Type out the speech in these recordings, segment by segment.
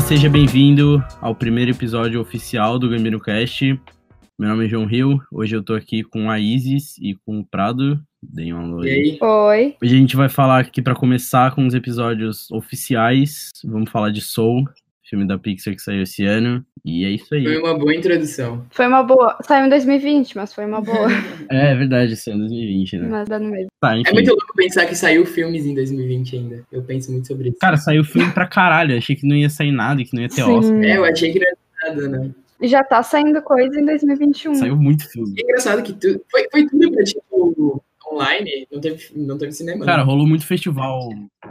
Olá, seja bem-vindo ao primeiro episódio oficial do Gambino Cast. Meu nome é João Rio, hoje eu tô aqui com a Isis e com o Prado. Deem uma alô E aí? Oi. Hoje a gente vai falar aqui para começar com os episódios oficiais. Vamos falar de Soul, filme da Pixar que saiu esse ano. E é isso aí. Foi uma boa introdução. Foi uma boa. Saiu em 2020, mas foi uma boa. É verdade, esse ano 2020, né? mas dá no mesmo. Tá. É muito louco pensar que saiu filmes em 2020 ainda. Eu penso muito sobre isso. Cara, saiu filme pra caralho. Achei que não ia sair nada, que não ia ter Sim. Oscar. É, eu achei que não era nada, né? E já tá saindo coisa em 2021. Saiu muito filme. É engraçado que tu... foi, foi tudo pra, tipo, online, não teve, não teve cinema. Cara, né? rolou muito festival.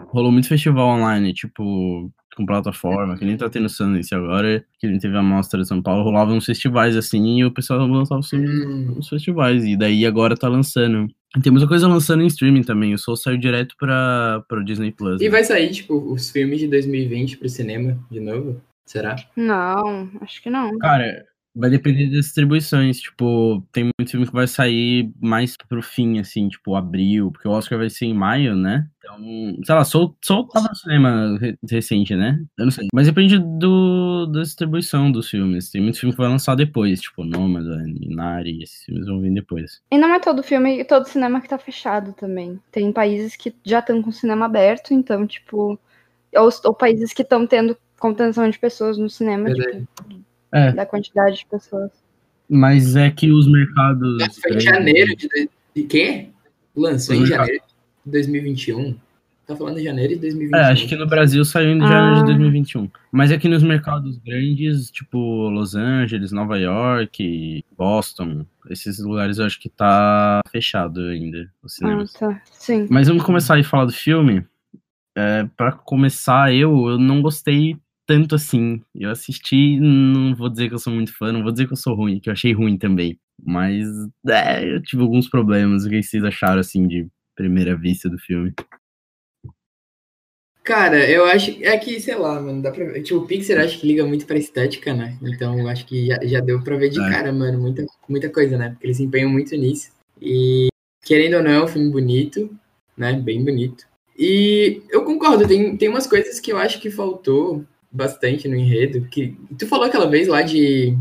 Rolou muito festival online, tipo, com plataforma, que nem tá tendo Sundance agora, que nem teve a mostra de São Paulo, rolava uns festivais assim e o pessoal lançava os filmes Hum, nos festivais. E daí agora tá lançando. E tem muita coisa lançando em streaming também. O Soul saiu direto pra, pro Disney Plus. E né? vai sair, tipo, os filmes de 2020 pro cinema de novo? Será? Não, acho que não. Cara, vai depender das distribuições. Tipo, tem muito filme que vai sair mais pro fim, assim, tipo, abril, porque o Oscar vai ser em maio, né? Então, sei lá, Soul, Soul tava no cinema re- recente, né? Eu não sei. Mas depende do, da distribuição dos filmes. Tem muito filme que vai lançar depois, tipo, Nômada, Inari, esses filmes vão vir depois. E não é todo filme, todo cinema que tá fechado também. Tem países que já estão com o cinema aberto, então, tipo. Ou, ou países que estão tendo contenção de pessoas no cinema, Verdade. tipo, É. da quantidade de pessoas. Mas é que os mercados. Nossa, foi em grandes- janeiro de... De quê? Lançou em janeiro de 2021? Tá falando de janeiro de 2021. É, acho que no Brasil saiu em janeiro de Ah. 2021. Mas aqui nos mercados grandes, tipo Los Angeles, Nova York, Boston, esses lugares eu acho que tá fechado ainda os Ah, cinemas. tá. Sim. Mas vamos começar aí a falar do filme. É, para começar, eu, eu não gostei tanto assim. Eu assisti, não vou dizer que eu sou muito fã, não vou dizer que eu sou ruim, que eu achei ruim também. Mas é, eu tive alguns problemas. O que vocês acharam assim de primeira vista do filme? Cara, eu acho. É que, sei lá, mano, dá pra ver. Tipo, o Pixar acho que liga muito pra estética, né? Então eu acho que já, já deu pra ver de É. cara, mano, muita, muita coisa, né? Porque eles se empenham muito nisso. E, querendo ou não, é um filme bonito, né? Bem bonito. E eu concordo, tem, tem umas coisas que eu acho que faltou bastante no enredo. Que, tu falou aquela vez lá de.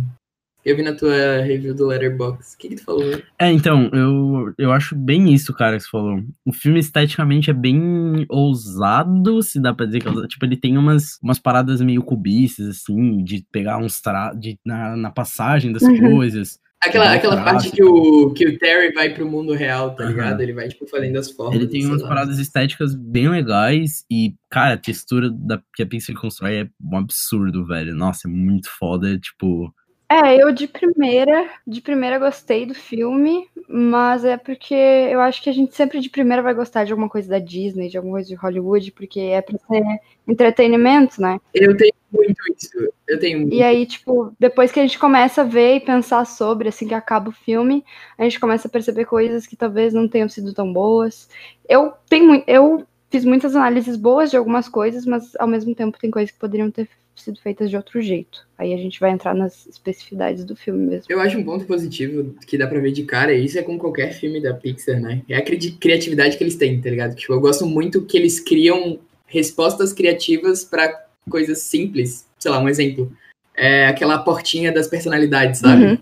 Eu vi na tua review do Letterboxd. O que, que tu falou? É, então, eu, eu acho bem isso, cara, que você falou. O filme esteticamente é bem ousado, se dá pra dizer que é ousado. Tipo, ele tem umas, umas paradas meio cubistas, assim, de pegar uns tra... de, na, na passagem das Uhum. coisas. Aquela, aquela parte que o, que o Terry vai pro mundo real, tá Aham. ligado? Ele vai, tipo, fazendo as formas. Ele tem umas lá. paradas estéticas bem legais e, cara, a textura da, que a Pixar constrói é um absurdo, velho. Nossa, é muito foda, tipo... É, eu de primeira, de primeira gostei do filme, mas é porque eu acho que a gente sempre de primeira vai gostar de alguma coisa da Disney, de alguma coisa de Hollywood, porque é pra ser entretenimento, né? Eu tenho muito isso. Eu tenho muito. E aí, tipo, depois que a gente começa a ver e pensar sobre, assim que acaba o filme, a gente começa a perceber coisas que talvez não tenham sido tão boas. Eu tenho, eu fiz muitas análises boas de algumas coisas, mas ao mesmo tempo tem coisas que poderiam ter sido feitas de outro jeito. Aí a gente vai entrar nas especificidades do filme mesmo. Eu acho um ponto positivo que dá pra ver de cara, e isso é com qualquer filme da Pixar, né? É a cri- criatividade que eles têm, tá ligado? Tipo, eu gosto muito que eles criam respostas criativas pra coisas simples. Sei lá, um exemplo. É aquela portinha das personalidades, sabe? Uhum.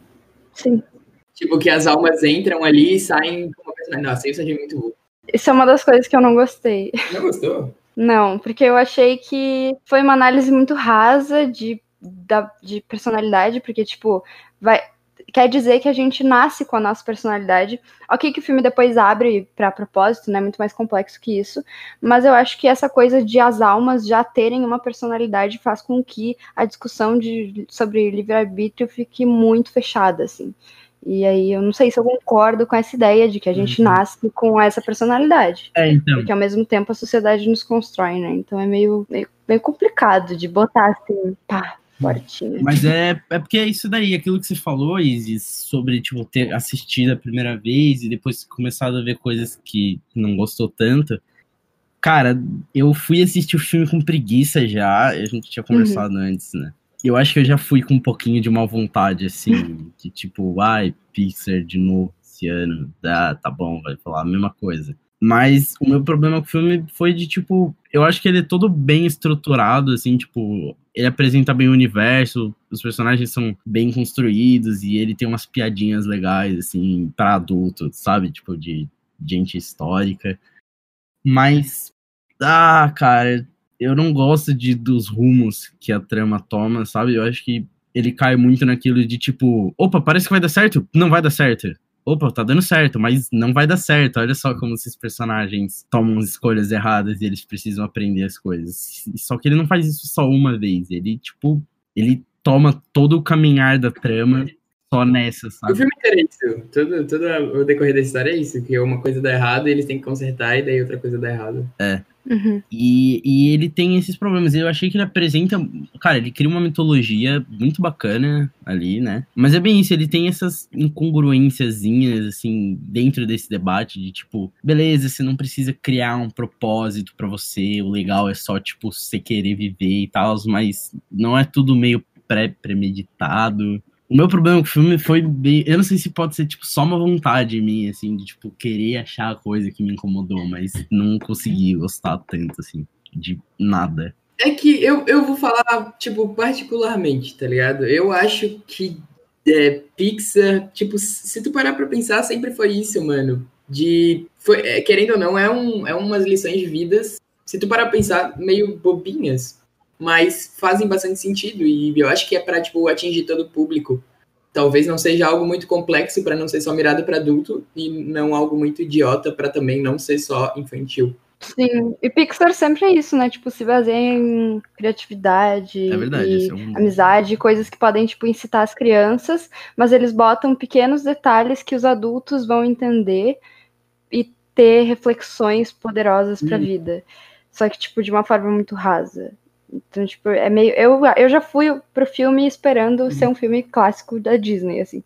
Sim. Tipo, que as almas entram ali e saem com uma personalidade. Nossa, isso achei muito bom. Isso é uma das coisas que eu não gostei. Não gostou? Não, porque eu achei que foi uma análise muito rasa de, da, de personalidade, porque, tipo, vai. Quer dizer que a gente nasce com a nossa personalidade. Ok, que o filme depois abre pra propósito, né? Muito mais complexo que isso. Mas eu acho que essa coisa de as almas já terem uma personalidade faz com que a discussão de, sobre livre-arbítrio fique muito fechada, assim. E aí eu não sei se eu concordo com essa ideia de que a gente Uhum. nasce com essa personalidade. É, então... Porque ao mesmo tempo a sociedade nos constrói, né? Então é meio, meio, meio complicado de botar assim, pá, fortinho. Mas é, é porque é isso daí, aquilo que você falou, Isis, sobre, tipo, ter assistido a primeira vez e depois começado a ver coisas que não gostou tanto. Cara, eu fui assistir o filme com preguiça já, a gente tinha conversado antes, né? Eu acho que eu já fui com um pouquinho de má vontade, assim, de tipo, ai, Pixar de novo esse ano, ah, tá bom, vai falar a mesma coisa. Mas o meu problema com o filme foi de, tipo, eu acho que ele é todo bem estruturado, assim, tipo, ele apresenta bem o universo, os personagens são bem construídos e ele tem umas piadinhas legais, assim, para adulto, sabe? Tipo, de gente histórica. Mas, ah, cara, eu não gosto de dos rumos que a trama toma, sabe? Eu acho que ele cai muito naquilo de tipo, opa, parece que vai dar certo, não vai dar certo opa, tá dando certo, mas não vai dar certo. Olha só como esses personagens tomam escolhas erradas e eles precisam aprender as coisas. Só que ele não faz isso só uma vez. Ele, tipo, ele toma todo o caminhar da trama só nessa, sabe? O filme inteiro é isso. Todo, todo o decorrer da história é isso, que uma coisa dá errado e eles têm que consertar, e daí outra coisa dá errado. É. Uhum. E, e ele tem esses problemas. Eu achei que ele apresenta. Cara, ele cria uma mitologia muito bacana ali, né? Mas é bem isso, ele tem essas incongruênciazinhas, assim, dentro desse debate de tipo, beleza, você não precisa criar um propósito para você, o legal é só, tipo, você querer viver e tal, mas não é tudo meio pré-premeditado. O meu problema com o filme foi bem. Eu não sei se pode ser, tipo, só uma vontade minha, assim, de, tipo, querer achar a coisa que me incomodou, mas não consegui gostar tanto, assim, de nada. É que eu, eu vou falar, tipo, particularmente, tá ligado? Eu acho que é, Pixar, tipo, se tu parar pra pensar, sempre foi isso, mano. De. Foi, é, querendo ou não, é, um, é umas lições de vidas. Se tu parar pra pensar, meio bobinhas mas fazem bastante sentido e eu acho que é para tipo atingir todo o público. Talvez não seja algo muito complexo para não ser só mirado para adulto e não algo muito idiota para também não ser só infantil. Sim, e Pixar sempre é isso, né? Tipo, se baseia em criatividade, é verdade, é um... amizade, coisas que podem, tipo, incitar as crianças, mas eles botam pequenos detalhes que os adultos vão entender e ter reflexões poderosas para a vida. Só que, tipo, de uma forma muito rasa. Então, tipo, é meio. Eu, eu já fui pro filme esperando uhum. ser um filme clássico da Disney, assim.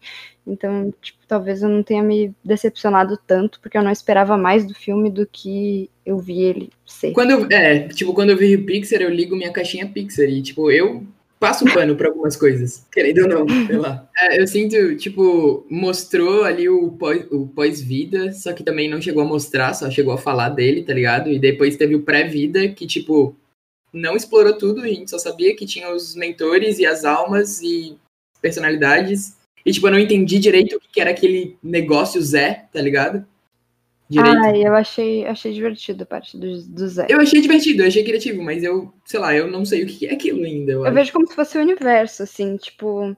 Então, tipo, talvez eu não tenha me decepcionado tanto, porque eu não esperava mais do filme do que eu vi ele ser. Quando eu, é, tipo, quando eu vi o Pixar, eu ligo minha caixinha Pixar e, tipo, eu passo pano para algumas coisas, querendo ou não, sei lá. É, eu sinto, tipo, mostrou ali o pós-vida, pós só que também não chegou a mostrar, só chegou a falar dele, tá ligado? E depois teve o pré-vida, que, tipo, não explorou tudo, a gente só sabia que tinha os mentores e as almas e personalidades. E, tipo, eu não entendi direito o que era aquele negócio Zé, tá ligado? Direito. Ah, eu achei, achei divertido a parte do, do Zé. Eu achei divertido, eu achei criativo, mas eu, sei lá, eu não sei o que é aquilo ainda. Eu, eu vejo como se fosse o universo, assim, tipo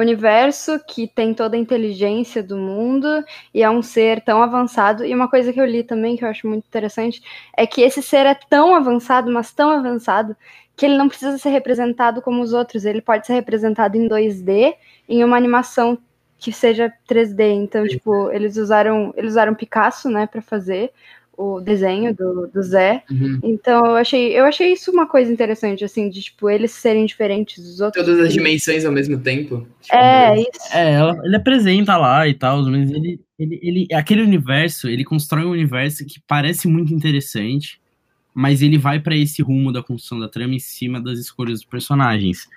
universo que tem toda a inteligência do mundo e é um ser tão avançado. E uma coisa que eu li também que eu acho muito interessante é que esse ser é tão avançado, mas tão avançado, que ele não precisa ser representado como os outros, ele pode ser representado em 2D em uma animação que seja 3D. Então, tipo, eles usaram, eles usaram Picasso, né, para fazer o desenho do, do Zé. Uhum. Então eu achei, eu achei isso uma coisa interessante, assim, de tipo, eles serem diferentes dos outros. Todas as dimensões ao mesmo tempo. Tipo, é, isso. É, ela, ele apresenta lá e tal, mas ele, ele, ele. Aquele universo, ele constrói um universo que parece muito interessante, mas ele vai para esse rumo da construção da trama em cima das escolhas dos personagens.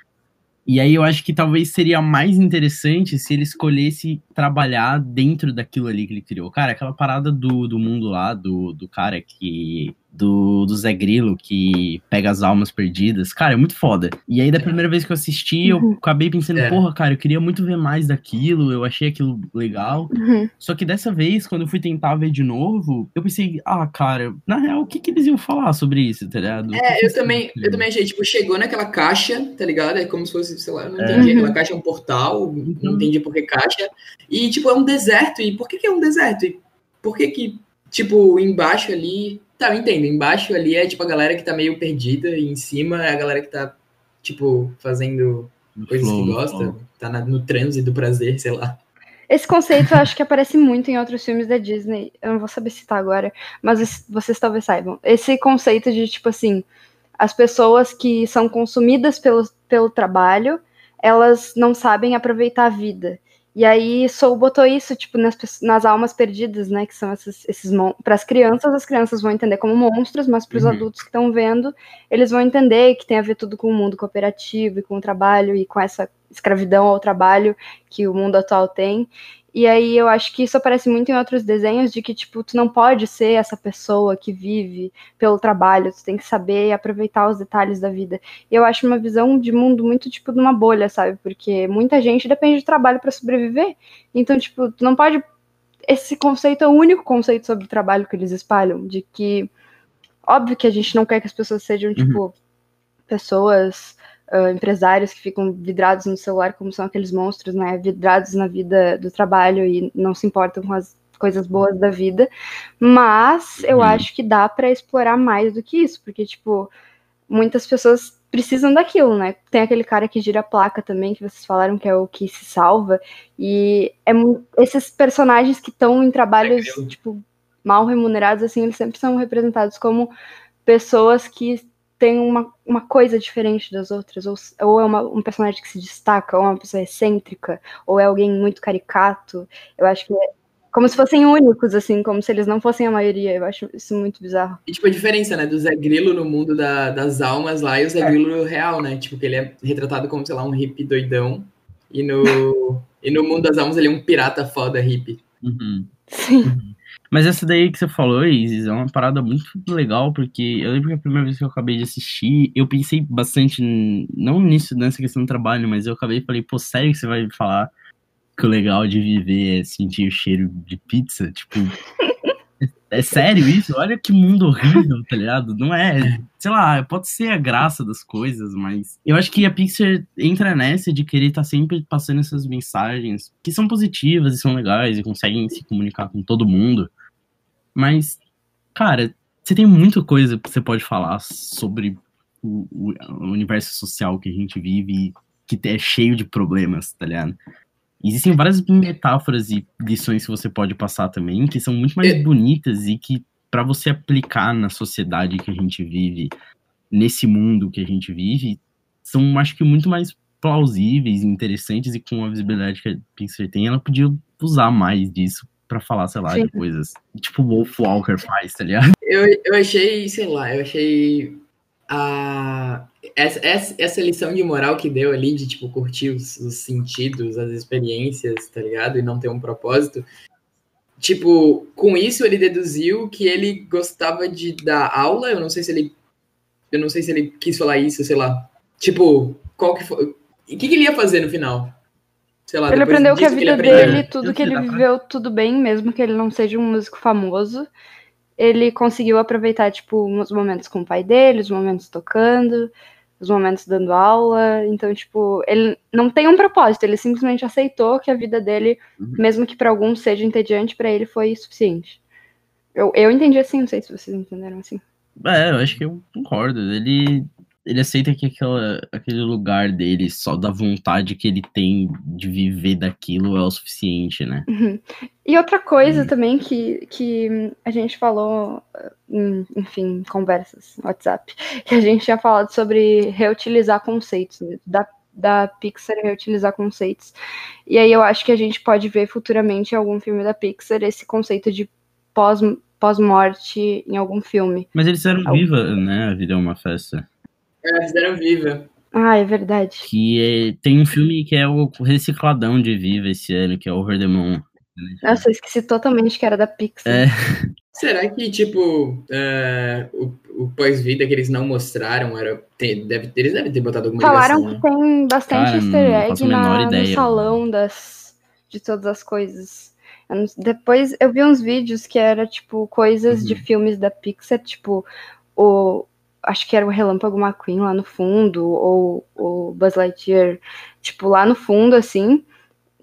E aí eu acho que talvez seria mais interessante se ele escolhesse trabalhar dentro daquilo ali que ele criou. Cara, aquela parada do, do mundo lá, do, do cara que do, do Zé Grilo, que pega as almas perdidas. Cara, é muito foda. E aí, da primeira vez que eu assisti, eu uhum. acabei pensando, é. porra, cara, eu queria muito ver mais daquilo, eu achei aquilo legal. Uhum. Só que dessa vez, quando eu fui tentar ver de novo, eu pensei, ah, cara, na real, o que, que eles iam falar sobre isso, tá ligado? É, eu também, eu também achei, tipo, chegou naquela caixa, tá ligado? É como se fosse, sei lá, eu não entendi. É. Aquela caixa é um portal, não uhum. entendi por que caixa. E, tipo, é um deserto. E por que, que é um deserto? E por que que, tipo, embaixo ali Tá, eu entendo. Embaixo ali é tipo a galera que tá meio perdida, e em cima é a galera que tá, tipo, fazendo coisas flow, que gosta, flow. tá na, no transe do prazer, sei lá. Esse conceito eu acho que aparece muito em outros filmes da Disney. Eu não vou saber citar agora, mas vocês talvez saibam. Esse conceito de, tipo assim, as pessoas que são consumidas pelo, pelo trabalho, elas não sabem aproveitar a vida. E aí Soul botou isso, tipo, nas, nas almas perdidas, né? Que são esses, esses para as crianças, as crianças vão entender como monstros, mas para os uhum. adultos que estão vendo, eles vão entender que tem a ver tudo com o mundo cooperativo e com o trabalho e com essa escravidão ao trabalho que o mundo atual tem. E aí eu acho que isso aparece muito em outros desenhos de que, tipo, tu não pode ser essa pessoa que vive pelo trabalho, tu tem que saber aproveitar os detalhes da vida. E eu acho uma visão de mundo muito, tipo, de uma bolha, sabe? Porque muita gente depende do trabalho para sobreviver. Então, tipo, tu não pode. Esse conceito é o único conceito sobre o trabalho que eles espalham, de que. Óbvio que a gente não quer que as pessoas sejam, tipo, uhum. pessoas uh, empresários que ficam vidrados no celular, como são aqueles monstros, né? Vidrados na vida do trabalho e não se importam com as coisas boas da vida. Mas eu uhum. acho que dá para explorar mais do que isso, porque, tipo, muitas pessoas precisam daquilo, né? Tem aquele cara que gira a placa também, que vocês falaram que é o que se salva. E é esses personagens que estão em trabalhos, é tipo, mal remunerados, assim, eles sempre são representados como pessoas que tem uma, uma coisa diferente das outras, ou, ou é uma, um personagem que se destaca, ou é uma pessoa excêntrica, ou é alguém muito caricato. Eu acho que é como se fossem únicos, assim, como se eles não fossem a maioria. Eu acho isso muito bizarro. E, tipo, a diferença, né, do Zé Grilo no mundo da, das almas lá e o Zé é. Grilo real, né? Tipo, que ele é retratado como, sei lá, um hippie doidão. E no, e no mundo das almas ele é um pirata foda hippie. Uhum. Sim. Uhum. Mas essa daí que você falou, Isis, é uma parada muito legal, porque eu lembro que a primeira vez que eu acabei de assistir, eu pensei bastante, não nisso, nessa questão do trabalho, mas eu acabei e falei, pô, sério que você vai falar que o legal de viver é sentir o cheiro de pizza? Tipo, é sério isso? Olha que mundo horrível, tá ligado? Não é. Sei lá, pode ser a graça das coisas, mas. Eu acho que a Pixar entra nessa de querer estar tá sempre passando essas mensagens que são positivas e são legais e conseguem se comunicar com todo mundo. Mas, cara, você tem muita coisa que você pode falar sobre o, o universo social que a gente vive que é cheio de problemas, tá ligado? Existem várias metáforas e lições que você pode passar também, que são muito mais é. bonitas e que, para você aplicar na sociedade que a gente vive, nesse mundo que a gente vive, são, acho que, muito mais plausíveis, interessantes e com a visibilidade que a Pixar tem, ela podia usar mais disso para falar, sei lá, Sim. de coisas. Tipo o Wolf Walker faz, tá ligado? Eu, eu achei, sei lá, eu achei a, essa, essa lição de moral que deu ali, de, tipo, curtir os, os, sentidos, as experiências, tá ligado? E não ter um propósito. Tipo, com isso ele deduziu que ele gostava de dar aula, eu não sei se ele... Eu não sei se ele quis falar isso, sei lá. Tipo, qual que foi... O que, que ele ia fazer no final? Sei lá, ele aprendeu que a vida que dele, tudo que ele viveu, tudo bem, mesmo que ele não seja um músico famoso ele conseguiu aproveitar, tipo, os momentos com o pai dele, os momentos tocando, os momentos dando aula. Então, tipo, ele não tem um propósito, ele simplesmente aceitou que a vida dele, uhum. mesmo que para alguns seja entediante, para ele foi suficiente. Eu, eu entendi assim, não sei se vocês entenderam assim. É, eu acho que eu concordo. Ele ele aceita que aquela, aquele lugar dele, só da vontade que ele tem de viver daquilo é o suficiente, né? Uhum. E outra coisa uhum. também que, que a gente falou, em, enfim, conversas, WhatsApp, que a gente tinha falado sobre reutilizar conceitos, né? da, da Pixar reutilizar conceitos. E aí eu acho que a gente pode ver futuramente em algum filme da Pixar esse conceito de pós pós-morte em algum filme. Mas eles eram algum... viva, né? A vida é uma festa. É, fizeram Viva. Ah, é verdade. Que é, tem um filme que é o recicladão de Viva esse ano, que é Over the Moon. Nossa, eu esqueci totalmente que era da Pixar. É. Será que, tipo, uh, o, o pós-vida que eles não mostraram era. Tem, deve, eles devem ter botado alguma Falaram ligação, que né? tem bastante Cara, easter egg na, no salão das, de todas as coisas. Eu depois eu vi uns vídeos que era, tipo, coisas uhum. de filmes da Pixar, tipo, o, acho que era o Relâmpago McQueen lá no fundo, ou o Buzz Lightyear, tipo, lá no fundo, assim,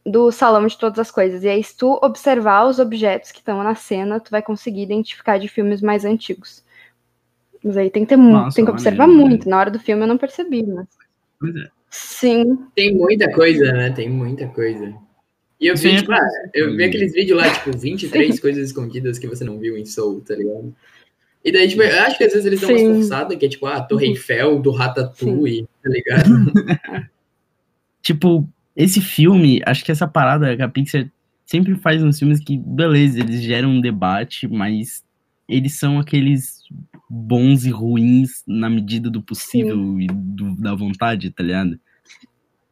do salão de todas as coisas. E aí, se tu observar os objetos que estão na cena, tu vai conseguir identificar de filmes mais antigos. Mas aí tem que ter muito, tem que observar maneiro, muito. Na hora do filme eu não percebi, mas. Pois é. Sim. Tem muita coisa, né? Tem muita coisa. E eu vi, tipo, ah, eu vi aqueles vídeos lá, tipo, 23 Sim. coisas escondidas que você não viu em Soul, tá ligado? E daí, tipo, eu acho que às vezes eles dão Sim. uma esforçada, que é tipo, ah, Torre uhum. Eiffel, do Ratatouille, tá ligado? tipo, esse filme, acho que essa parada que a Pixar sempre faz uns filmes que, beleza, eles geram um debate, mas eles são aqueles bons e ruins na medida do possível Sim. e do, da vontade, tá ligado?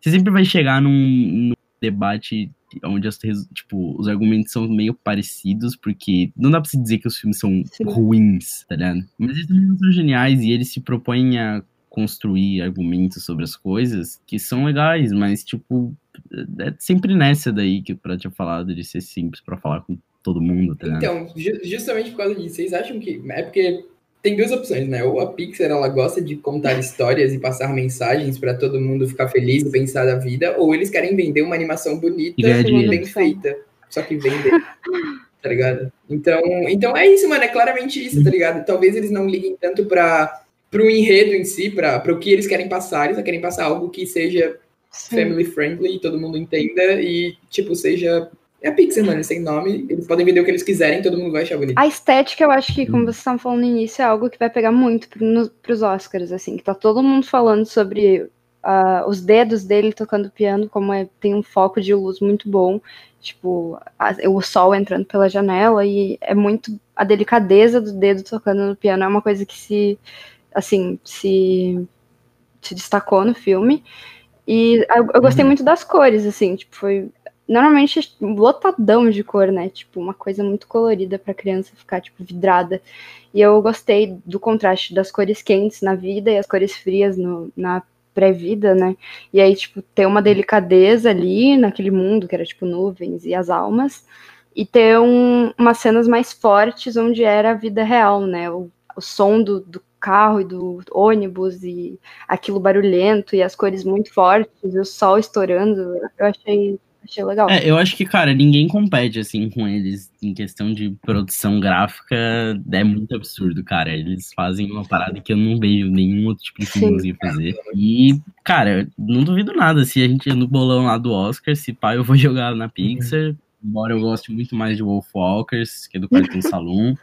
Você sempre vai chegar num, num debate onde as, tipo, os argumentos são meio parecidos, porque não dá pra se dizer que os filmes são Sim. ruins, tá ligado? Mas eles também são geniais e eles se propõem a construir argumentos sobre as coisas que são legais, mas, tipo, é sempre nessa daí que o Prato tinha falado, de ser simples pra falar com todo mundo, tá ligado? Então, ju- justamente por causa disso, vocês acham que. É porque tem duas opções, né? Ou a Pixar ela gosta de contar histórias e passar mensagens pra todo mundo ficar feliz e pensar da vida, ou eles querem vender uma animação bonita E bem feita. Só que vender. tá ligado? Então, então é isso, mano. É claramente isso, tá ligado? Talvez eles não liguem tanto pra, pro enredo em si, pra, pro que eles querem passar. Eles só querem passar algo que seja Sim. family friendly, todo mundo entenda e, tipo, seja. É a Pixar, mano, sem nome. Eles podem vender o que eles quiserem, todo mundo vai achar bonito. A estética, eu acho que, como vocês estavam falando no início, é algo que vai pegar muito pro, no, pros Oscars, assim, que tá todo mundo falando sobre ah, os dedos dele tocando piano, como é, tem um foco de luz muito bom, tipo, a- o sol entrando pela janela, e é muito. A delicadeza do dedo tocando no piano é uma coisa que se, assim, se, se destacou no filme. E eu, eu gostei Uhum. muito das cores, assim, tipo, foi normalmente lotadão de cor, né? Tipo, uma coisa muito colorida pra criança ficar, tipo, vidrada. E eu gostei do contraste das cores quentes na vida e as cores frias no, na pré-vida, né? E aí, tipo, ter uma delicadeza ali naquele mundo que era, tipo, nuvens e as almas. E ter um, umas cenas mais fortes onde era a vida real, né? O, o som do, do carro e do ônibus e aquilo barulhento e as cores muito fortes e o sol estourando. Eu achei, achei legal. É, eu acho que, cara, ninguém compete, assim, com eles em questão de produção gráfica. É muito absurdo, cara. Eles fazem uma parada que eu não vejo nenhum outro tipo de filme Sim. conseguir fazer. E, cara, não duvido nada. Se a gente no bolão lá do Oscar, se pá, eu vou jogar na Pixar. Embora eu goste muito mais de Wolfwalkers, que é do Cartoon Saloon.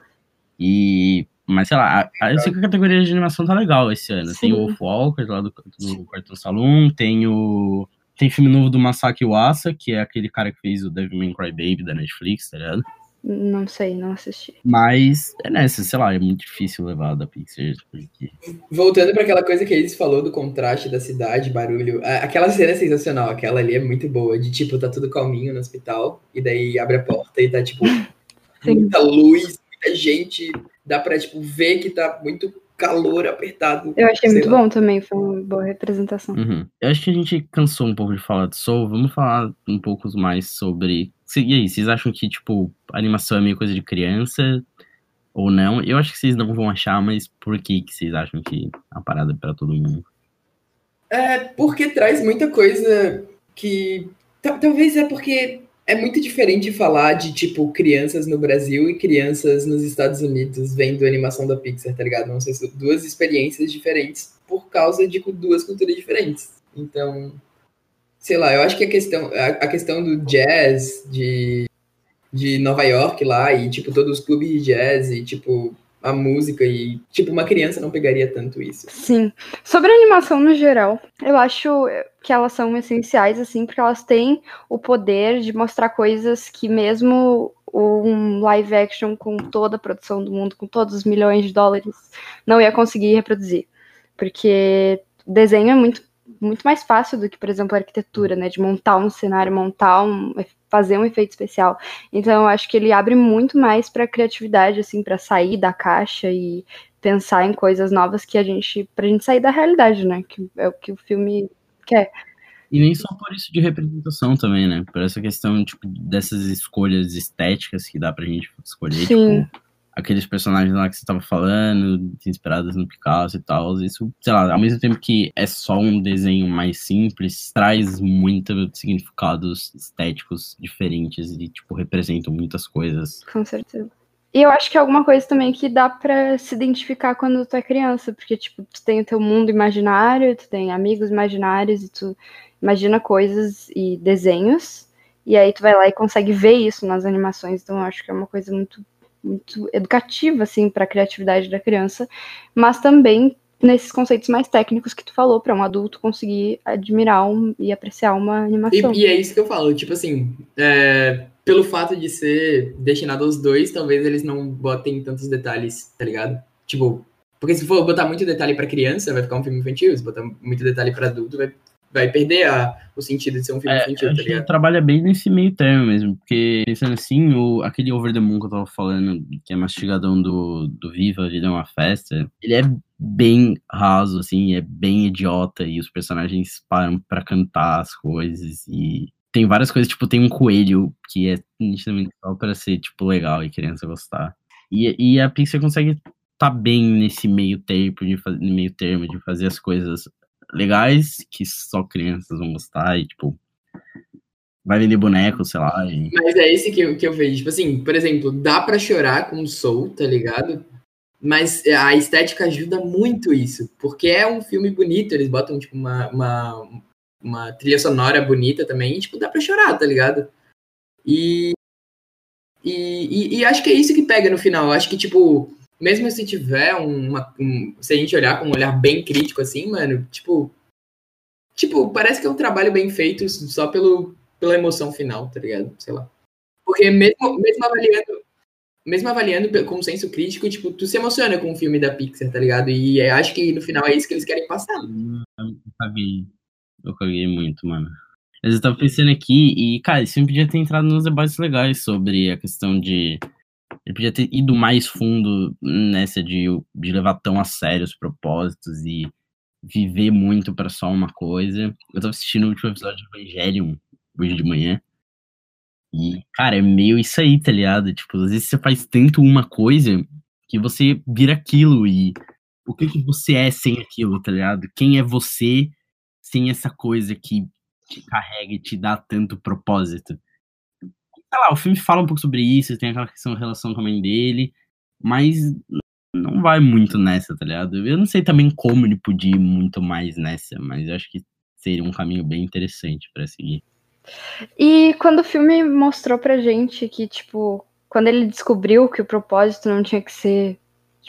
E... Mas, sei lá, eu sei que a categoria de animação tá legal esse ano. Tem Sim. o Wolfwalkers lá do, do Cartoon Saloon, tem o... Tem filme novo do Masaki Uasa, que é aquele cara que fez o Devilman Crybaby da Netflix, tá ligado? Não sei, não assisti. Mas é nessa, sei lá, é muito difícil levar da Pixar, porque... Voltando para aquela coisa que eles falou do contraste da cidade, barulho. Aquela cena é sensacional, aquela ali é muito boa. De tipo, tá tudo calminho no hospital, e daí abre a porta e tá, tipo, Sim. muita luz, muita gente. Dá pra, tipo, ver que tá muito calor apertado. Eu achei muito lá. bom também, foi uma boa representação. Uhum. Eu acho que a gente cansou um pouco de falar de Soul, vamos falar um pouco mais sobre... E aí, vocês acham que, tipo, a animação é meio coisa de criança ou não? Eu acho que vocês não vão achar, mas por que, que vocês acham que a parada é pra todo mundo? É porque traz muita coisa que. ta- Talvez é porque é muito diferente falar de, tipo, crianças no Brasil e crianças nos Estados Unidos vendo animação da Pixar, tá ligado? Não sei se duas experiências diferentes por causa de duas culturas diferentes. Então, sei lá, eu acho que a questão, a, a questão do jazz de, de Nova York lá e, tipo, todos os clubes de jazz e, tipo, a música e, tipo, uma criança não pegaria tanto isso. Sim. Sobre a animação no geral, eu acho que elas são essenciais, assim, porque elas têm o poder de mostrar coisas que mesmo um live action com toda a produção do mundo, com todos os milhões de dólares, não ia conseguir reproduzir. Porque desenho é muito, muito mais fácil do que, por exemplo, a arquitetura, né? De montar um cenário, montar um. fazer um efeito especial. Então eu acho que ele abre muito mais para criatividade, assim, para sair da caixa e pensar em coisas novas que a gente. pra gente sair da realidade, né? Que é o que o filme quer. E nem só por isso de representação também, né? Por essa questão, tipo, dessas escolhas estéticas que dá pra gente escolher, Sim. tipo, aqueles personagens lá que você tava falando, inspirados no Picasso e tal, isso, sei lá, ao mesmo tempo que é só um desenho mais simples, traz muitos significados estéticos diferentes e, tipo, representam muitas coisas. Com certeza. E eu acho que é alguma coisa também que dá pra se identificar quando tu é criança, porque, tipo, tu tem o teu mundo imaginário, tu tem amigos imaginários e tu imagina coisas e desenhos, e aí tu vai lá e consegue ver isso nas animações, então eu acho que é uma coisa muito, muito educativa, assim, pra criatividade da criança, mas também nesses conceitos mais técnicos que tu falou, pra um adulto conseguir admirar um, e apreciar uma animação. E, e é isso que eu falo, tipo assim, é, pelo fato de ser destinado aos dois, talvez eles não botem tantos detalhes, tá ligado? Tipo, porque se for botar muito detalhe pra criança, vai ficar um filme infantil, se botar muito detalhe pra adulto, vai vai perder a, o sentido de ser um filme É, infantil, tá ligado? trabalha bem nesse meio termo mesmo, porque pensando assim, o, aquele Over the Moon que eu tava falando, que é mastigadão do, do Viva, a Vida é uma Festa, ele é bem raso, assim, é bem idiota, e os personagens param pra cantar as coisas, e tem várias coisas, tipo, tem um coelho que é nitidamente só pra ser, tipo, legal e criança gostar. E, e a Pixar consegue tá bem nesse meio tempo de fazer, meio termo de fazer as coisas legais que só crianças vão gostar e tipo vai vender boneco, sei lá. E... Mas é esse que eu, que eu vejo. Tipo assim, por exemplo, dá pra chorar com Soul, tá ligado? Mas a estética ajuda muito isso. Porque é um filme bonito, eles botam, tipo, uma, uma, uma trilha sonora bonita também. E, tipo, dá pra chorar, tá ligado? E, e, e, e acho que é isso que pega no final. Acho que, tipo, mesmo se tiver uma. Um, se a gente olhar com um olhar bem crítico, assim, mano, tipo. Tipo, parece que é um trabalho bem feito só pelo, pela emoção final, tá ligado? Sei lá. Porque mesmo, mesmo avaliando. Mesmo avaliando com senso crítico, tipo, tu se emociona com o filme da Pixar, tá ligado? E acho que no final é isso que eles querem passar. Eu caguei. Eu caguei muito, mano. Mas eu tava pensando aqui, e, cara, esse filme podia ter entrado nos debates legais sobre a questão de. Ele podia ter ido mais fundo nessa de, de levar tão a sério os propósitos e viver muito para só uma coisa. Eu tava assistindo o último episódio de Evangelion hoje de manhã. E, cara, é meio isso aí, tá ligado? Tipo, às vezes você faz tanto uma coisa que você vira aquilo e o que que você é sem aquilo, tá ligado? Quem é você sem essa coisa que te carrega e te dá tanto propósito? Sei lá, o filme fala um pouco sobre isso, tem aquela questão relação com a mãe dele, mas não vai muito nessa, tá ligado? Eu não sei também como ele podia ir muito mais nessa, mas eu acho que seria um caminho bem interessante para seguir. E quando o filme mostrou pra gente que, tipo, quando ele descobriu que o propósito não tinha que ser.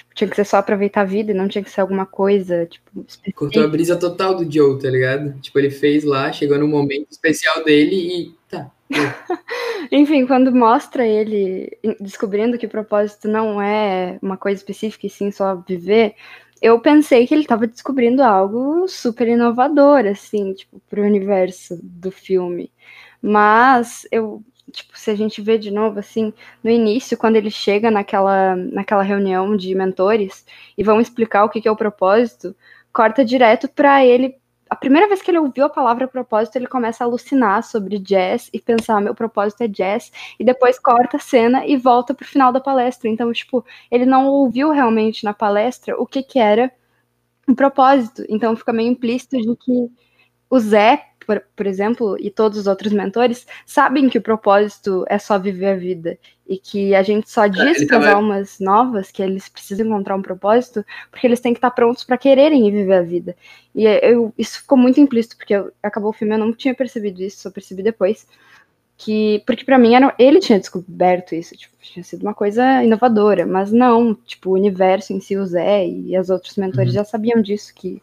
Tipo, tinha que ser só aproveitar a vida e não tinha que ser alguma coisa, tipo, Cortou a brisa total do Joe, tá ligado? Tipo, ele fez lá, chegou no momento especial dele e tá. Enfim, quando mostra ele descobrindo que o propósito não é uma coisa específica e sim só viver, eu pensei que ele estava descobrindo algo super inovador, assim, tipo, pro universo do filme. Mas eu, tipo, se a gente vê de novo, assim, no início, quando ele chega naquela, naquela reunião de mentores e vão explicar o que, que é o propósito, corta direto para ele. A primeira vez que ele ouviu a palavra propósito, ele começa a alucinar sobre jazz e pensar, meu propósito é jazz, e depois corta a cena e volta pro final da palestra. Então, tipo, ele não ouviu realmente na palestra o que que era o propósito. Então fica meio implícito de que o Zé, por, por, exemplo, e todos os outros mentores, sabem que o propósito é só viver a vida. E que a gente só diz para as almas novas que eles precisam encontrar um propósito, porque eles têm que estar prontos para quererem viver a vida. E eu, isso ficou muito implícito, porque eu, acabou o filme, eu não tinha percebido isso, só percebi depois. Que, porque para mim era, ele tinha descoberto isso, tipo, tinha sido uma coisa inovadora, mas não, tipo, o universo em si, o Zé e os outros mentores uhum. já sabiam disso, que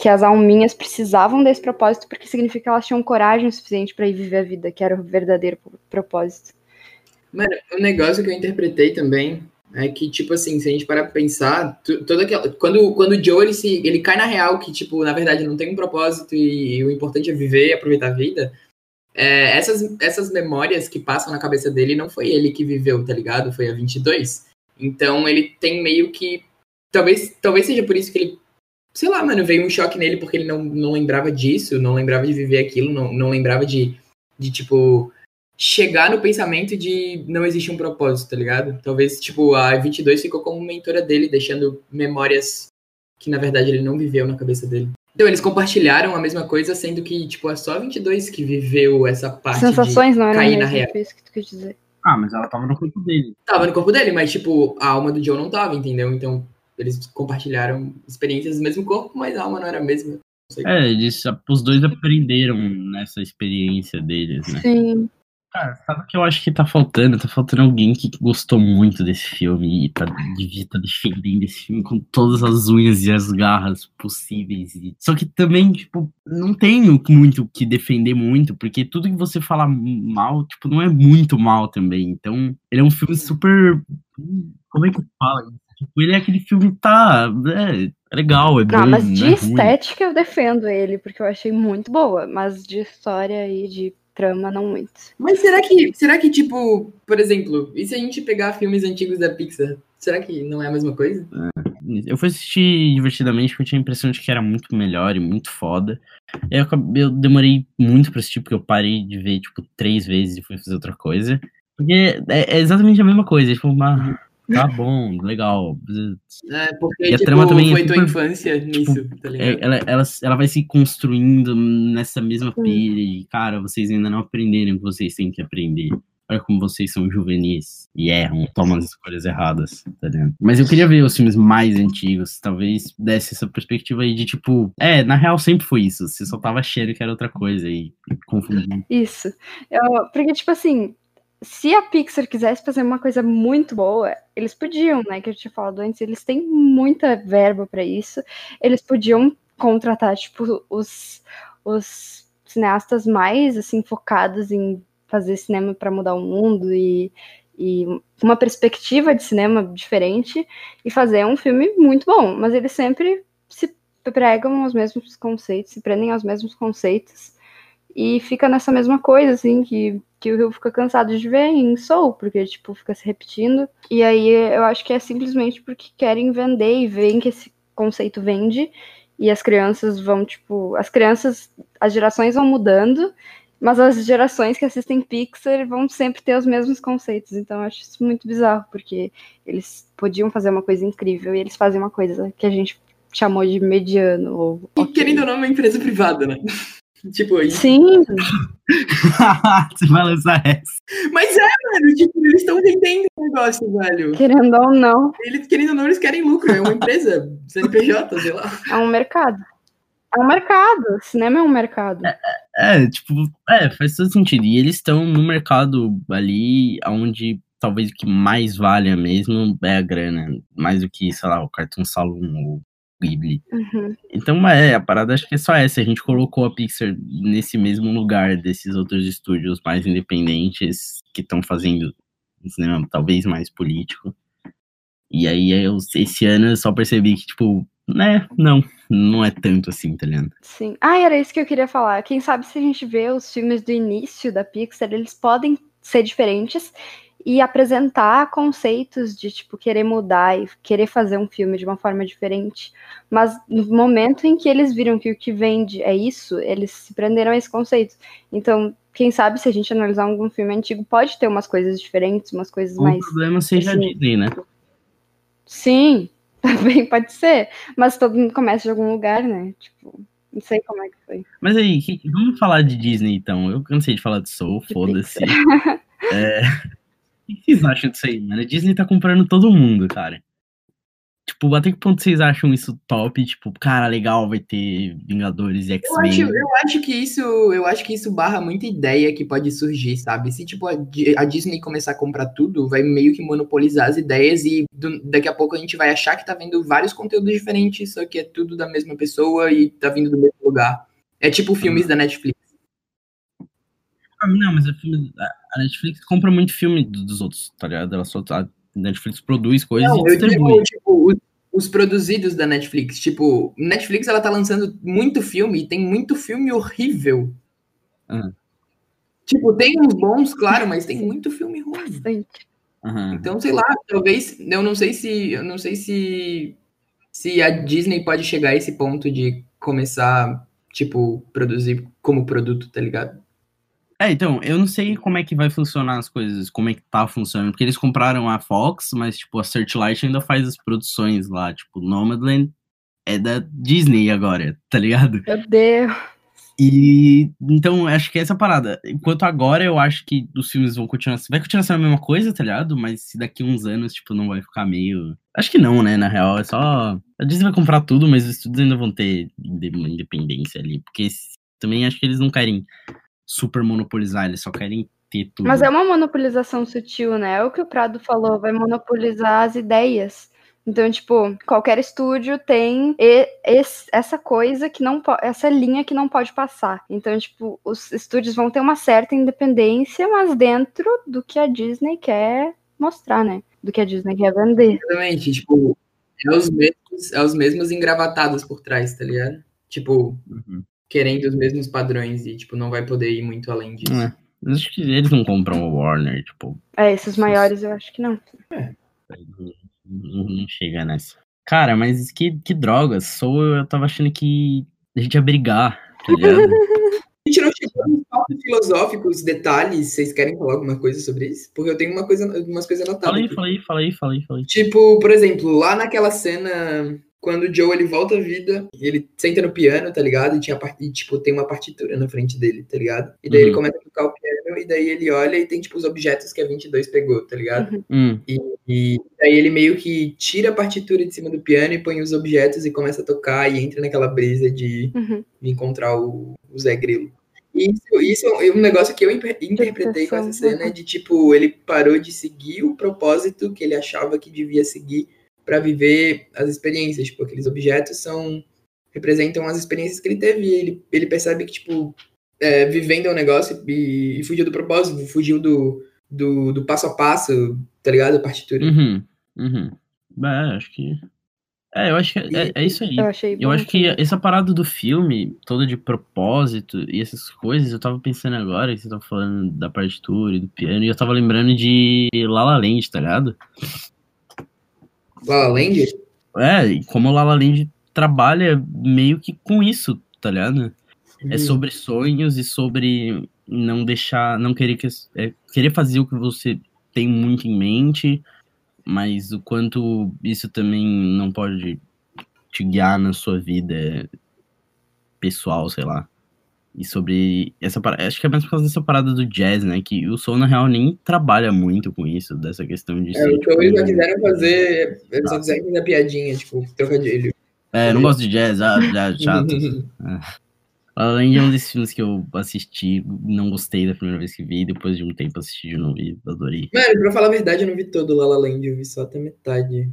que as alminhas precisavam desse propósito porque significa que elas tinham coragem suficiente para ir viver a vida, que era o verdadeiro propósito. Mano, um negócio que eu interpretei também é que, tipo assim, se a gente parar pra pensar, toda aquela, quando, quando o Joe ele, se, ele cai na real que, tipo, na verdade não tem um propósito e, e o importante é viver e aproveitar a vida, é, essas, essas memórias que passam na cabeça dele não foi ele que viveu, tá ligado? Foi a 22. Então ele tem meio que. Talvez, talvez seja por isso que ele sei lá, mano, veio um choque nele porque ele não, não lembrava disso, não lembrava de viver aquilo, não, não lembrava de, de, tipo, chegar no pensamento de não existe um propósito, tá ligado? Talvez, tipo, a 22 ficou como mentora dele, deixando memórias que, na verdade, ele não viveu na cabeça dele. Então, eles compartilharam a mesma coisa, sendo que, tipo, é só a 22 que viveu essa parte Sensações de não cair na real. isso que tu quis dizer. Ah, mas ela tava no corpo dele. Tava no corpo dele, mas, tipo, a alma do Joe não tava, entendeu? Então, eles compartilharam experiências do mesmo corpo, mas a alma não era a mesma. É, eles, os dois aprenderam nessa experiência deles, né? Sim. Cara, sabe o que eu acho que tá faltando? Tá faltando alguém que gostou muito desse filme e tá, devia estar tá defendendo esse filme com todas as unhas e as garras possíveis. E... Só que também, tipo, não tenho muito o que defender muito, porque tudo que você fala mal, tipo, não é muito mal também. Então, ele é um filme super. Como é que fala isso? Tipo, ele é aquele filme que tá. É, é legal, é bom. Não, mas de não é ruim. estética eu defendo ele, porque eu achei muito boa. Mas de história e de trama, não muito. Mas será que, será que, tipo, por exemplo, e se a gente pegar filmes antigos da Pixar? Será que não é a mesma coisa? Eu fui assistir divertidamente porque eu tinha a impressão de que era muito melhor e muito foda. Eu, acabei- eu demorei muito pra assistir, porque eu parei de ver, tipo, três vezes e fui fazer outra coisa. Porque é, é exatamente a mesma coisa. Tipo, uma, tá bom, legal. É, porque, E a tipo, trama também é foi tua super- infância nisso, tá É, ligado? ela, ela, ela vai se construindo nessa mesma pilha e, cara, vocês ainda não aprenderam o que vocês têm que aprender. Olha como vocês são juvenis e erram, tomam as escolhas erradas, tá ligado? Mas eu queria ver os filmes mais antigos, talvez desse essa perspectiva aí de tipo, é, na real sempre foi isso, você só tava achando que era outra coisa e confundindo. Isso. Eu- porque, tipo assim, se a Pixar quisesse fazer uma coisa muito boa, eles podiam, né? Que eu tinha falado antes, eles têm muita verba pra isso. Eles podiam contratar, tipo, os, os cineastas mais, assim, focados em fazer cinema pra mudar o mundo e, e uma perspectiva de cinema diferente e fazer um filme muito bom. Mas eles sempre se pregam aos mesmos conceitos, se prendem aos mesmos conceitos e fica nessa mesma coisa, assim, que, que o Rio fica cansado de ver em Soul, porque, tipo, fica se repetindo. E aí eu acho que é simplesmente porque querem vender e veem que esse conceito vende, e as crianças vão, tipo, as crianças, as gerações vão mudando, mas as gerações que assistem Pixar vão sempre ter os mesmos conceitos. Então eu acho isso muito bizarro, porque eles podiam fazer uma coisa incrível e eles fazem uma coisa que a gente chamou de mediano. Ou, E ok. querendo ou não, é uma empresa privada, né? Tipo, isso. Sim, você vai lançar essa. Mas é, mano, tipo, eles estão vendendo o negócio, velho. querendo ou não, Eles, querendo ou não, eles querem lucro, é uma empresa, CNPJ, sei lá. é um mercado. É um mercado. Cinema é um mercado. É, tipo, é, faz todo sentido. E eles estão no mercado ali onde talvez o que mais valha mesmo é a grana. Mais do que, sei lá, o Cartoon Saloon ou Ghibli. Uhum. Então, é, a parada acho que é só essa. A gente colocou a Pixar nesse mesmo lugar desses outros estúdios mais independentes que estão fazendo um cinema talvez mais político. E aí, eu, esse ano eu só percebi que, tipo, né, não, não é tanto assim, tá ligado? Sim. Ah, era isso que eu queria falar. Quem sabe se a gente vê os filmes do início da Pixar, eles podem ser diferentes e apresentar conceitos de, tipo, querer mudar e querer fazer um filme de uma forma diferente. Mas no momento em que eles viram que o que vende é isso, eles se prenderam a esse conceito. Então, quem sabe se a gente analisar algum filme antigo, pode ter umas coisas diferentes, umas coisas O mais. problema seja assim, Disney, né? Sim, também pode ser. Mas todo mundo começa de algum lugar, né? Tipo, não sei como é que foi. Mas aí, vamos falar de Disney então. Eu cansei de falar de Soul, foda-se. É, O que vocês acham disso aí, mano? A Disney tá comprando todo mundo, cara. Tipo, até que ponto vocês acham isso top? Tipo, cara, legal, vai ter Vingadores e Eu acho, X-Men. eu acho que isso, eu acho que isso barra muita ideia que pode surgir, sabe? Se tipo a, a Disney começar a comprar tudo, vai meio que monopolizar as ideias e do- daqui a pouco a gente vai achar que tá vendo vários conteúdos diferentes, só que é tudo da mesma pessoa e tá vindo do mesmo lugar. É tipo filmes da Netflix. Não, mas a, filme- a- Netflix compra muito filme do- dos outros, tá ligado? Ela só, a Netflix produz coisas Não, e eu distribui. digo, tipo, os, os produzidos da Netflix. Tipo, Netflix ela tá lançando muito filme e tem muito filme horrível. Aham. Tipo, tem uns bons, claro, mas tem muito filme ruim. Bastante. Aham. Então, sei lá, talvez, eu não sei se, eu não sei se se a Disney pode chegar a esse ponto de começar, tipo, produzir como produto, tá ligado? É, então, eu não sei como é que vai funcionar as coisas, como é que tá funcionando, porque eles compraram a Fox, mas, tipo, a Searchlight ainda faz as produções lá, tipo, Nomadland é da Disney agora, tá ligado? Meu Deus. E, então, acho que essa é a parada. Enquanto agora, eu acho que os filmes vão continuar, vai continuar sendo a mesma coisa, tá ligado? Mas se daqui uns anos, tipo, não vai ficar meio... Acho que não, né, na real, é só... A Disney vai comprar tudo, mas os estúdios ainda vão ter independência ali, porque também acho que eles não querem super monopolizar, eles só querem ter tudo. Mas é uma monopolização sutil, né? É o que o Prado falou, vai monopolizar as ideias. Então, tipo, qualquer estúdio tem esse- essa coisa que não pode, essa linha que não pode passar. Então, tipo, os estúdios vão ter uma certa independência, mas dentro do que a Disney quer mostrar, né? do que a Disney quer vender. Exatamente, tipo, é os mesmos, é os mesmos engravatados por trás, tá ligado? Tipo, Uhum. Querendo os mesmos padrões e, tipo, não vai poder ir muito além disso. É. Mas Acho que eles não compram o Warner, tipo, É, esses maiores eu acho que não. não, não- não chega nessa. Cara, mas que, que drogas. Sou eu tava achando que a gente ia brigar, tá ligado? A gente não chegou nos papos filosóficos, detalhes, vocês querem falar alguma coisa sobre isso? Porque eu tenho uma coisa, umas coisas anotadas. Fala aí, aqui. fala aí, fala aí, fala aí, fala aí. Tipo, por exemplo, lá naquela cena, quando o Joe ele volta à vida, ele senta no piano, tá ligado? E, tinha, e, tipo, tem uma partitura na frente dele, tá ligado? E daí Uhum. ele começa a tocar o piano, e daí ele olha e tem, tipo, os objetos que a 22 pegou, tá ligado? Hum, E daí ele meio que tira a partitura de cima do piano e põe os objetos e começa a tocar e entra naquela brisa de, Uhum. de encontrar o, o Zé Grilo. E Isso, isso é um negócio que eu interpretei com essa cena de tipo, ele parou de seguir o propósito que ele achava que devia seguir para viver as experiências. Tipo, aqueles objetos são representam as experiências que ele teve. E ele, ele percebe que, tipo, é, vivendo é um negócio e, e fugiu do propósito, fugiu do, do, do passo a passo, tá ligado? A partitura. uhum, uhum. É, acho que. É, eu acho que é, é isso aí. Eu achei Eu acho que essa parada do filme, toda de propósito e essas coisas, eu tava pensando agora, que você tava falando da partitura e do piano, e eu tava lembrando de La La Land, tá ligado? La La Land? É, e como o La La Land trabalha meio que com isso, tá ligado? É Hum. sobre sonhos e sobre não deixar, não querer que é, querer fazer o que você tem muito em mente, mas o quanto isso também não pode te guiar na sua vida pessoal, sei lá. E sobre essa parada, acho que é mais por causa dessa parada do jazz, né? Que o som na real nem trabalha muito com isso, dessa questão de É, ser, então eles só tipo, quiseram fazer. Eles só quiseram fazer piadinha, tipo, trocadilho. É, não gosto de jazz, ah, já, chato. Além de um desses filmes que eu assisti, não gostei da primeira vez que vi, depois de um tempo assisti de novo e adorei. Mano, pra falar a verdade, eu não vi todo o La La Land, eu vi só até metade.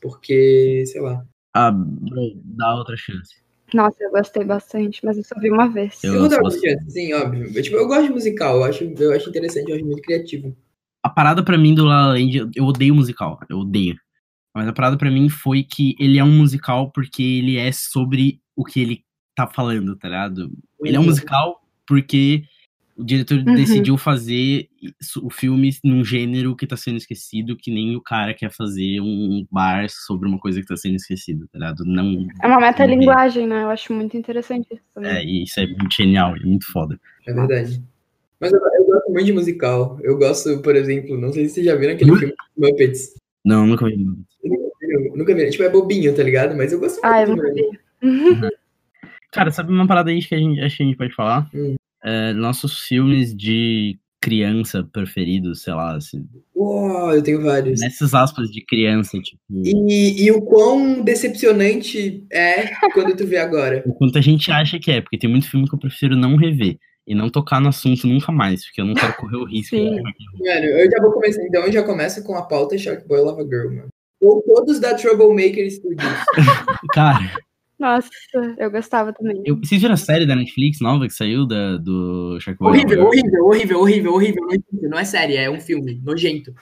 Porque, sei lá. Ah, bro, dá outra chance. Nossa, eu gostei bastante, mas eu só vi uma vez. Eu Eu, vou dar uma gosto chance, sim, óbvio. Eu, tipo, eu gosto de musical, eu acho, eu acho interessante, eu acho muito criativo. A parada pra mim do La La Land, eu- odeio musical, eu odeio. Mas a parada pra mim foi que ele é um musical porque ele é sobre o que ele tá falando, tá ligado? Ele é um Uhum. musical porque o diretor Uhum. decidiu fazer o filme num gênero que tá sendo esquecido, que nem o cara quer fazer um bar sobre uma coisa que tá sendo esquecida, tá ligado? Não, É uma metalinguagem, né? Eu acho muito interessante isso também. é, e isso é muito genial, é muito foda. É verdade. Mas eu, eu gosto muito de musical. Eu gosto, por exemplo, não sei se vocês já viram aquele Hum? filme Muppets. Não, nunca vi. Eu nunca vi. Tipo, é bobinho, tá ligado? Mas eu gosto muito. Ah, eu nunca vi. Cara, sabe uma parada aí que a gente, acho que a gente pode falar? Hum. É, nossos filmes de criança preferidos, sei lá, assim, Uau, eu tenho vários. nessas aspas de criança, tipo, E, e o quão decepcionante é quando tu vê agora. o quanto a gente acha que é, porque tem muito filme que eu prefiro não rever e não tocar no assunto nunca mais, porque eu não quero correr o risco. Sim. Mano, eu já vou começar. Então eu já começo com a pauta Shark Boy Lava Girl, mano. Ou todos da Troublemaker Studios. Cara, Nossa, eu gostava também. eu, vocês viram a série da Netflix nova que saiu da, do Shark Boy? horrível, horrível, horrível, horrível, horrível, nojento. Não é série, é um filme, nojento.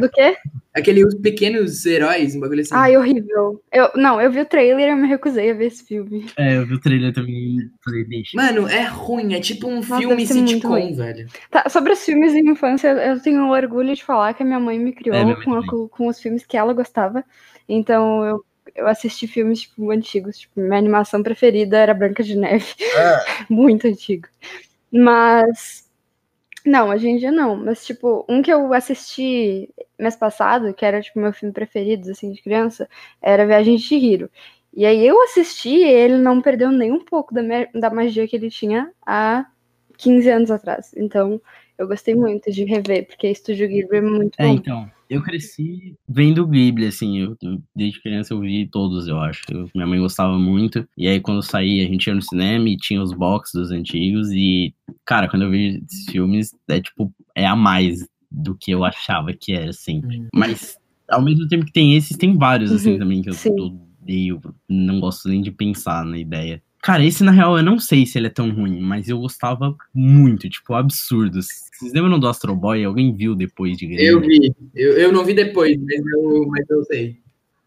Do quê? Aquele Os Pequenos Heróis, um bagulho assim. Ai, horrível. Eu, não, eu vi o trailer e eu me recusei a ver esse filme. É, eu vi o trailer também, falei, deixa. Mano, é ruim, é tipo um Nossa, filme sitcom, velho. Tá, sobre os filmes de infância, eu tenho orgulho de falar que a minha mãe me criou É, minha mãe com, a- também. com, com os filmes que ela gostava. Então eu, eu assisti filmes tipo, antigos. Tipo, minha animação preferida era Branca de Neve. Muito antigo. Mas. Não, hoje em dia não. Mas, tipo, um que eu assisti mês passado, que era, tipo, meu filme preferido, assim, de criança, era Viagem de Chihiro. E aí eu assisti e ele não perdeu nem um pouco da, da magia que ele tinha há 15 anos atrás. Então, eu gostei muito de rever, porque Estúdio Ghibli é muito É, bom. então, eu cresci vendo Ghibli, assim, eu, eu- desde criança eu vi todos, eu acho. Eu- minha mãe gostava muito, e aí quando eu saí, a gente ia no cinema e tinha os boxes dos antigos, e, cara, quando eu vi esses filmes, é tipo, é a mais do que eu achava que era, assim. Uhum. Mas, ao mesmo tempo que tem esses, tem vários, assim, Uhum, também, que eu odeio, não gosto nem de pensar na ideia. Cara, esse na real eu não sei se ele é tão ruim, mas eu gostava muito, tipo, absurdo. Vocês lembram do Astro Boy? Alguém viu depois de grande? Eu vi. Eu, eu não vi depois, mas eu, mas eu sei.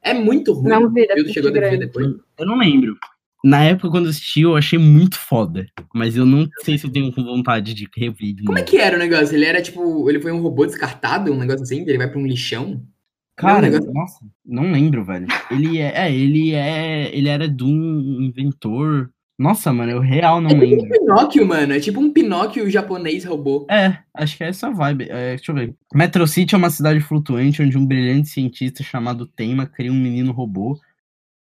É muito ruim. Não vi Eu depois chegou de depois. Eu não lembro. Na época, quando eu assisti, eu achei muito foda. Mas eu não sei se eu tenho vontade de rever. Como é que era o negócio? Ele era tipo. Ele foi um robô descartado, um negócio assim? Ele vai pra um lixão? Cara, Não, nossa, não lembro, velho. Ele é, é, ele é, ele era de um inventor. Nossa, mano, eu real não É tipo um lembro. Pinóquio, mano. É tipo um Pinóquio japonês robô. É, acho que é essa vibe. É, deixa eu ver. Metro City é uma cidade flutuante onde um brilhante cientista chamado Tema cria um menino robô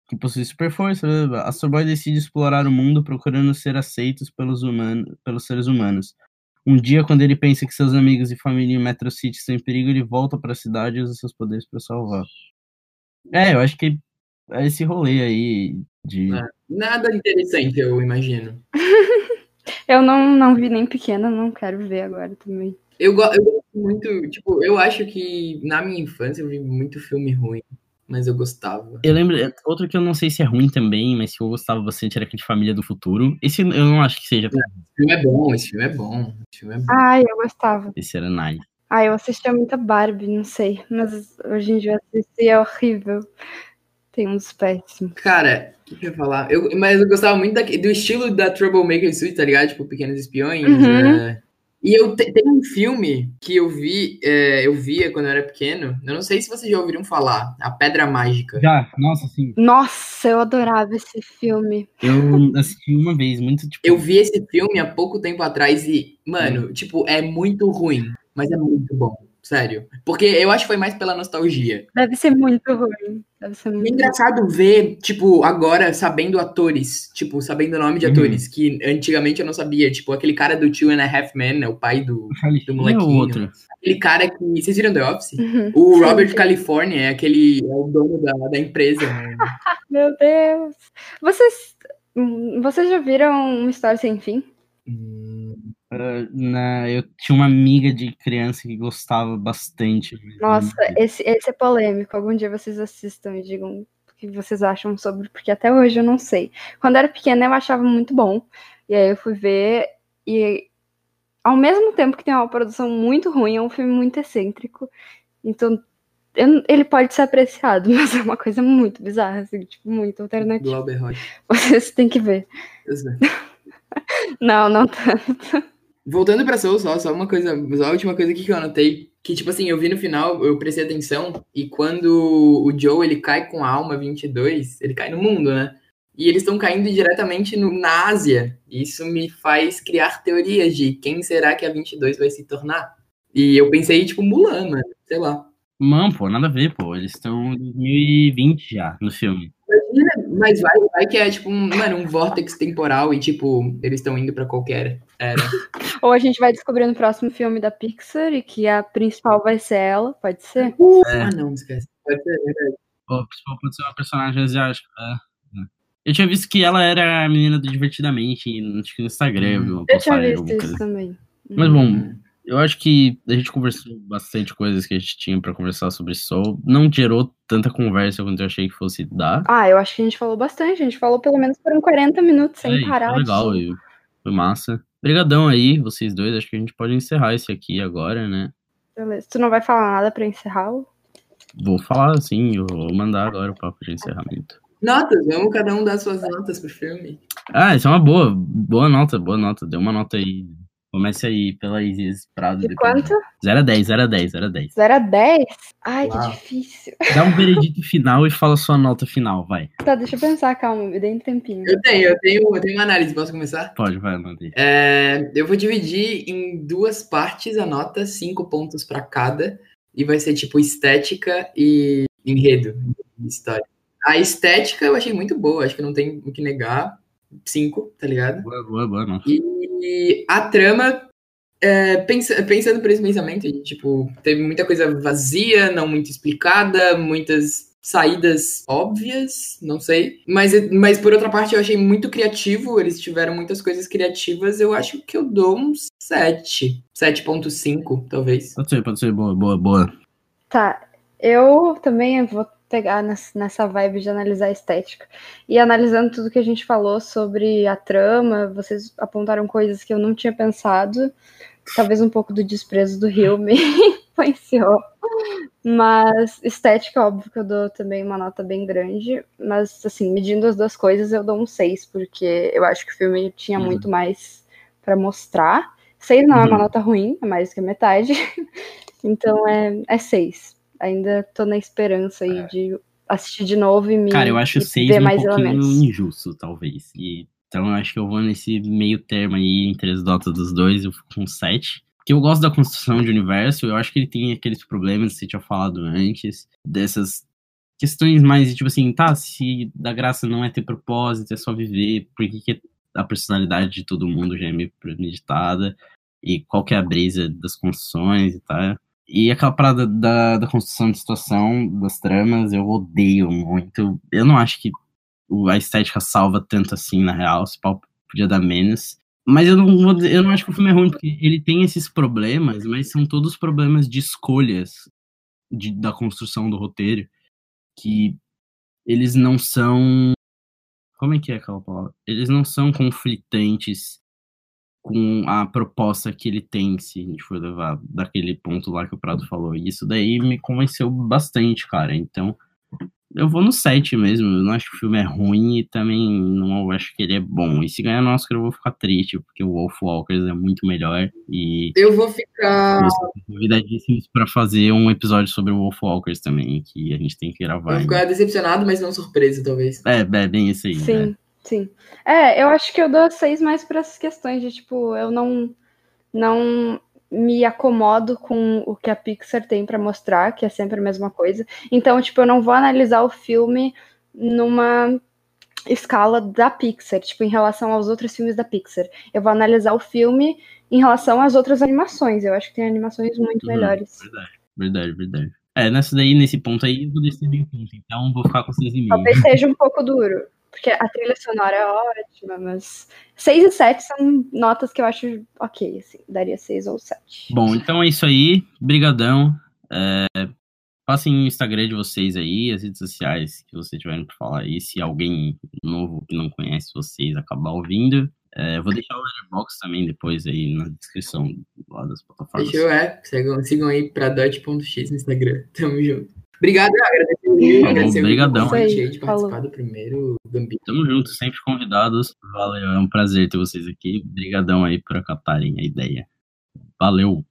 que possui super força. blá, blá, blá. Astro Boy decide explorar o mundo procurando ser aceitos pelos, humanos, pelos seres humanos. Um dia, quando ele pensa que seus amigos e família em Metro City estão em perigo, ele volta para a cidade e usa seus poderes para salvar. É, eu acho que é esse rolê aí de. É. Nada interessante, eu imagino. Eu não, não vi nem pequena, não quero ver agora também. Eu, eu gosto muito. Tipo, eu acho que na minha infância eu vi muito filme ruim. Mas eu gostava. Eu lembro, é, outro que eu não sei se é ruim também, mas que eu gostava bastante era aquele Família do Futuro. Esse eu não acho que seja. Esse filme é bom, esse filme é bom. Esse filme é bom. Ai, eu gostava. Esse era nice. Ai, eu assistia muita Barbie, não sei. Mas hoje em dia eu assisti, é horrível. Tem uns péssimos. Cara, o que, que eu ia falar? Eu, mas eu gostava muito da- do estilo da Troublemaker Suite, tá ligado? Tipo, Pequenos Espiões. Uhum. é. E eu te- tem um filme que eu vi, é, eu via quando eu era pequeno. Eu não sei se vocês já ouviram falar. A Pedra Mágica. Já, nossa, sim. Nossa, eu adorava esse filme. Eu assisti uma vez, muito tipo. Eu vi esse filme há pouco tempo atrás e, mano, tipo, é muito ruim, mas é muito bom. Sério. Porque eu acho que foi mais pela nostalgia. Deve ser muito ruim. Deve ser E é muito engraçado ver, tipo, agora sabendo atores, tipo, sabendo o nome de Uhum. atores, que antigamente eu não sabia. Tipo, aquele cara do Two and a Half Men, né, o pai do. Do é o molequinho. outro. Aquele cara que. Vocês viram The Office? Uhum. O Sim, Robert. California é aquele. É o dono da, da empresa. né? Meu Deus. Vocês, hum, vocês já viram uma história sem fim? Hum, Ah, na, eu tinha uma amiga de criança que gostava bastante. Nossa, esse, esse é polêmico. Algum dia vocês assistam e digam o que vocês acham sobre, porque até hoje eu não sei. Quando eu era pequena eu achava muito bom. E aí eu fui ver e ao mesmo tempo que tem uma produção muito ruim, é um filme muito excêntrico. Então, eu- ele pode ser apreciado, mas é uma coisa muito bizarra, assim, tipo, muito alternativa. Glauber Rocha. Vocês têm que ver. Sei. Não, não tanto. Voltando pra Soul, só, só uma coisa, só a última coisa aqui que eu anotei, que tipo assim, eu vi no final, eu prestei atenção, e quando o Joe, ele cai com a alma 22, ele cai no mundo, né? E eles estão caindo diretamente no- na Ásia. Isso me faz criar teorias de quem será que a 22 vai se tornar. E eu pensei, tipo, Mulan, mano, sei lá. Mano, pô, nada a ver, pô. Eles estão em 2020 já no filme. Imagina, mas vai, vai que é tipo um, mano, um vórtex temporal e tipo, eles estão indo pra qualquer era. Ou a gente vai descobrir no próximo filme da Pixar e que a principal vai ser ela, pode ser? É. Ah, não, esquece. Pode ser, é verdade. Pô, pô, pode ser uma personagem asiática. É. Eu tinha visto que ela era a menina do Divertidamente, acho que no Instagram. uma Eu tinha visto isso coisa. também. Mas bom, eu acho que a gente conversou bastante coisas que a gente tinha pra conversar sobre Soul. Não gerou tanta conversa quanto eu achei que fosse dar. Ah, eu acho que a gente falou bastante. A gente falou pelo menos por uns 40 minutos sem É, parar. Foi legal, de- e foi massa. Obrigadão aí, vocês dois. Acho que a gente pode encerrar esse aqui agora, né? Beleza. Tu não vai falar nada pra encerrar? Vou falar assim, eu vou mandar agora o papo de encerramento. Notas, vamos cada um dar suas notas pro filme. Ah, isso é uma boa, boa nota, boa nota. Deu uma nota aí. Comece aí pela Isis Prado. De depois. quanto? 0 a 10, 0 a 10, 0 a 10. 0 a 10? Ai, Uau. que difícil. Dá um veredito final e fala sua nota final, vai. Tá, deixa eu pensar, calma, me dê um tempinho. Eu tenho, eu tenho, eu tenho uma análise, posso começar? Pode, vai, Mandei. É, eu vou dividir em duas partes a nota, cinco pontos pra cada, e vai ser tipo estética e enredo, história. A estética eu achei muito boa, acho que não tem o que negar. Cinco, tá ligado? Boa, boa, boa nota. E a trama, é, pensa- pensando por esse pensamento, de, tipo, teve muita coisa vazia, não muito explicada, muitas saídas óbvias, não sei. Mas, mas por outra parte, eu achei muito criativo, eles tiveram muitas coisas criativas, eu acho que eu dou uns 7. 7.5, talvez. Pode ser, pode ser, boa, boa, boa. Tá, eu também vou pegar nessa vibe de analisar a estética. E analisando tudo que a gente falou sobre a trama, vocês apontaram coisas que eu não tinha pensado. Talvez um pouco do desprezo do Rio me influenciou. Mas estética, óbvio que eu dou também uma nota bem grande. Mas, assim, medindo as duas coisas, eu dou um 6, porque eu acho que o filme tinha uhum. muito mais para mostrar. 6 não uhum. é uma uhum. nota ruim, é mais que a metade. então é 6. É Ainda tô na esperança aí é. de assistir de novo e me. Cara, eu acho 6 um mais pouquinho elementos. injusto, talvez. E, então eu acho que eu vou nesse meio termo aí entre as notas dos dois, eu fico com 7 que eu gosto da construção de universo, eu acho que ele tem aqueles problemas que você tinha falado antes, dessas questões mais, tipo assim, tá, se da graça não é ter propósito, é só viver, por que, que a personalidade de todo mundo já é meio premeditada, e qual que é a brisa das construções e tal. E aquela parada da, da construção de situação, das tramas, eu odeio muito. Eu não acho que a estética salva tanto assim, na real, se podia dar menos. Mas eu não vou eu não acho que o filme é ruim, porque ele tem esses problemas, mas são todos problemas de escolhas de, da construção do roteiro, que eles não são. Como é que é aquela palavra? Eles não são conflitantes com a proposta que ele tem, se a gente for levar daquele ponto lá que o Prado falou. E isso daí me convenceu bastante, cara. Então, eu vou no 7 mesmo. Eu não acho que o filme é ruim e também não acho que ele é bom. E se ganhar no Oscar eu vou ficar triste, porque o Wolf Walkers é muito melhor. E. Eu vou ficar. convidadíssimos para fazer um episódio sobre o Wolf Walkers também, que a gente tem que gravar. Eu vou ficar decepcionado, mas não surpreso, talvez. É, é bem isso aí. Sim, né? Sim. É, eu acho que eu dou 6 mais para essas questões de tipo, eu não. Não me acomodo com o que a Pixar tem para mostrar, que é sempre a mesma coisa. Então, tipo, eu não vou analisar o filme numa escala da Pixar, tipo, em relação aos outros filmes da Pixar. Eu vou analisar o filme em relação às outras animações. Eu acho que tem animações muito uhum, melhores. Verdade, verdade, verdade. É, nessa daí, nesse ponto aí, eu vou descer bem ponto. Então, vou ficar com 6,5. Talvez seja um pouco duro. Porque a trilha sonora é ótima, mas 6 e 7 são notas que eu acho ok, assim, daria 6 ou 7. Bom, então é isso aí. Brigadão. É, passem o Instagram de vocês aí, as redes sociais que vocês tiverem para falar aí. Se alguém novo que não conhece vocês acabar ouvindo. É, vou deixar o Letterboxd também depois aí na descrição lá das plataformas. Fechou, é. Sigam, sigam aí pra dot.x no Instagram. Tamo junto. Obrigado, agradecer, agradecer Obrigadão. o convite de participar Falou. do primeiro Gambito. Tamo junto, sempre convidados. Valeu, é um prazer ter vocês aqui. Obrigadão aí por acatarem a ideia. Valeu.